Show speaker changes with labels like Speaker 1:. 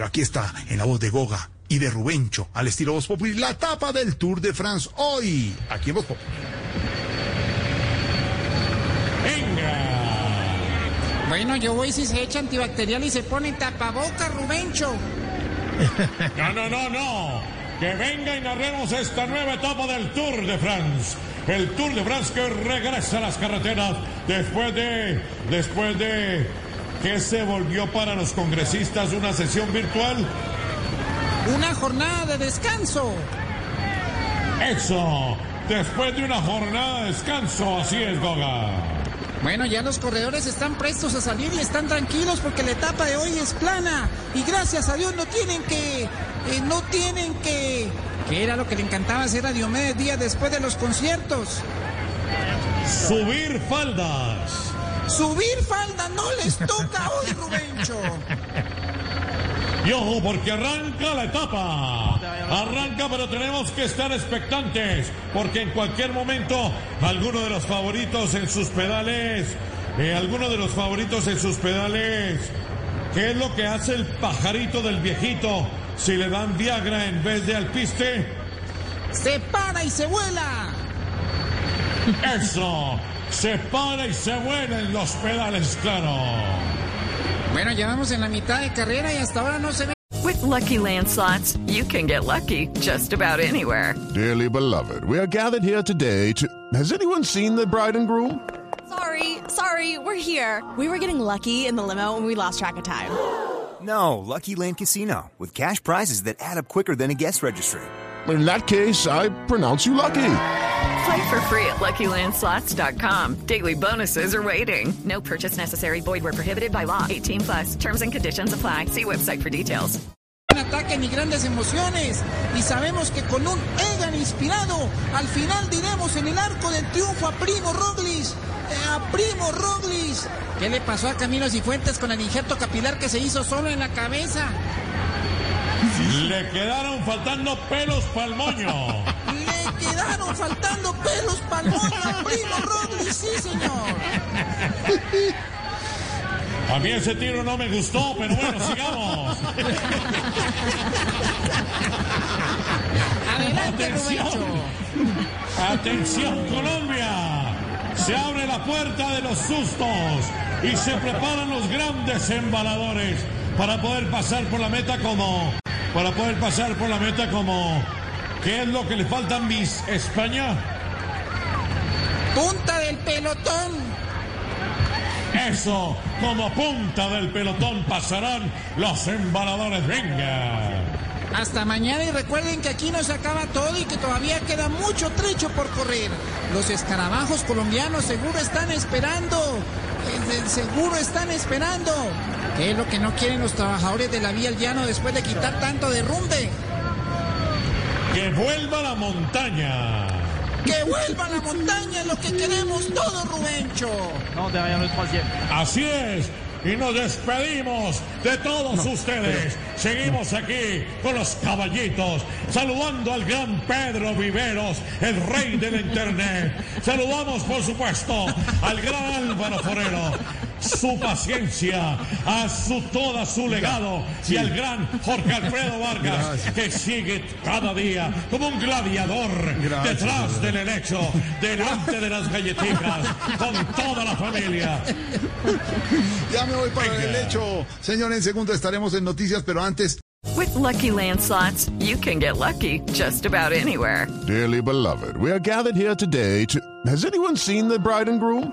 Speaker 1: Pero aquí está, en la voz de Goga y de Rubencho, al estilo Voz Populi, la tapa del Tour de France hoy, aquí en Voz Populi.
Speaker 2: Bueno, yo voy si se echa antibacterial y se pone tapaboca, Rubencho.
Speaker 3: No, no, no, no. Que venga y narremos esta nueva etapa del Tour de France. El Tour de France que regresa a las carreteras después de. después de. Que se volvió para los congresistas una sesión virtual.
Speaker 2: Una jornada de descanso.
Speaker 3: Eso. Después de una jornada de descanso, así es, Goga.
Speaker 2: Bueno, ya los corredores están prestos a salir y están tranquilos porque la etapa de hoy es plana. Y gracias a Dios no tienen que. eh, no tienen que. Que era lo que le encantaba hacer a Diomedes días después de los conciertos.
Speaker 3: Subir faldas.
Speaker 2: Subir falda no les toca hoy, Rubencho.
Speaker 3: Y ojo, porque arranca la etapa. Arranca, pero tenemos que estar expectantes, porque en cualquier momento alguno de los favoritos en sus pedales, eh, alguno de los favoritos en sus pedales, ¿qué es lo que hace el pajarito del viejito si le dan Viagra en vez de alpiste?
Speaker 2: Se para y se vuela.
Speaker 3: Eso, se para y se vuela en los pedales, claro.
Speaker 2: Bueno, ya vamos en la mitad de carrera y hasta ahora no se ve.
Speaker 4: With Lucky Land slots, you can get lucky just about anywhere.
Speaker 5: Dearly beloved, we are gathered here today to. Has anyone seen the bride and groom?
Speaker 6: Sorry, sorry, we're here. We were getting lucky in the limo and we lost track of time.
Speaker 7: No, Lucky Land Casino, with cash prizes that add up quicker than a guest registry.
Speaker 5: In that case, I pronounce you lucky.
Speaker 4: Play for free at LuckyLandSlots.com. Daily bonuses are waiting. No purchase necessary. Void where prohibited by law. 18 plus. Terms and conditions apply. See website for details.
Speaker 2: Un ataque ni grandes emociones. Y sabemos que con un Egan inspirado, al final diremos en el arco del triunfo a Primo Roglis. eh, a Primo Roglis. ¿Qué le pasó a Camilo Cifuentes con el injerto capilar que se hizo solo en la cabeza?
Speaker 3: Le quedaron faltando pelos pa'l moño.
Speaker 2: Quedaron faltando pelos pa'l moño a Primo Roglis, sí señor.
Speaker 3: A mí ese tiro no me gustó, pero bueno, sigamos.
Speaker 2: Adelante,
Speaker 3: Atención. Atención Colombia. Se abre la puerta de los sustos y se preparan los grandes embaladores para poder pasar por la meta como para poder pasar por la meta como ¿Qué es lo que le falta a Miss España?
Speaker 2: Punta del pelotón.
Speaker 3: Eso, como punta del pelotón pasarán los embaladores. Venga.
Speaker 2: Hasta mañana y recuerden que aquí no se acaba todo y que todavía queda mucho trecho por correr. Los escarabajos colombianos seguro están esperando. Seguro están esperando. ¿Qué es lo que no quieren los trabajadores de la vía al llano después de quitar tanto derrumbe?
Speaker 3: Que vuelva la montaña.
Speaker 2: ¡Que vuelva la montaña! es lo que queremos todos, Rubencho.
Speaker 3: Así es. Y nos despedimos de todos ustedes. Seguimos aquí con los caballitos, saludando al gran Pedro Viveros, el rey del internet. Saludamos, por supuesto, al gran Álvaro Forero, su paciencia, a su toda su legado y al gran Jorge Alfredo Vargas, que sigue cada día como un gladiador detrás del helecho, delante de las galletitas, con toda la familia.
Speaker 1: Ya me voy para el hecho. Señor, en segundo estaremos en noticias, pero antes.
Speaker 4: With Lucky Land slots, you can get lucky just about anywhere.
Speaker 5: Dearly beloved, we are gathered here today to. Has anyone seen the bride and groom?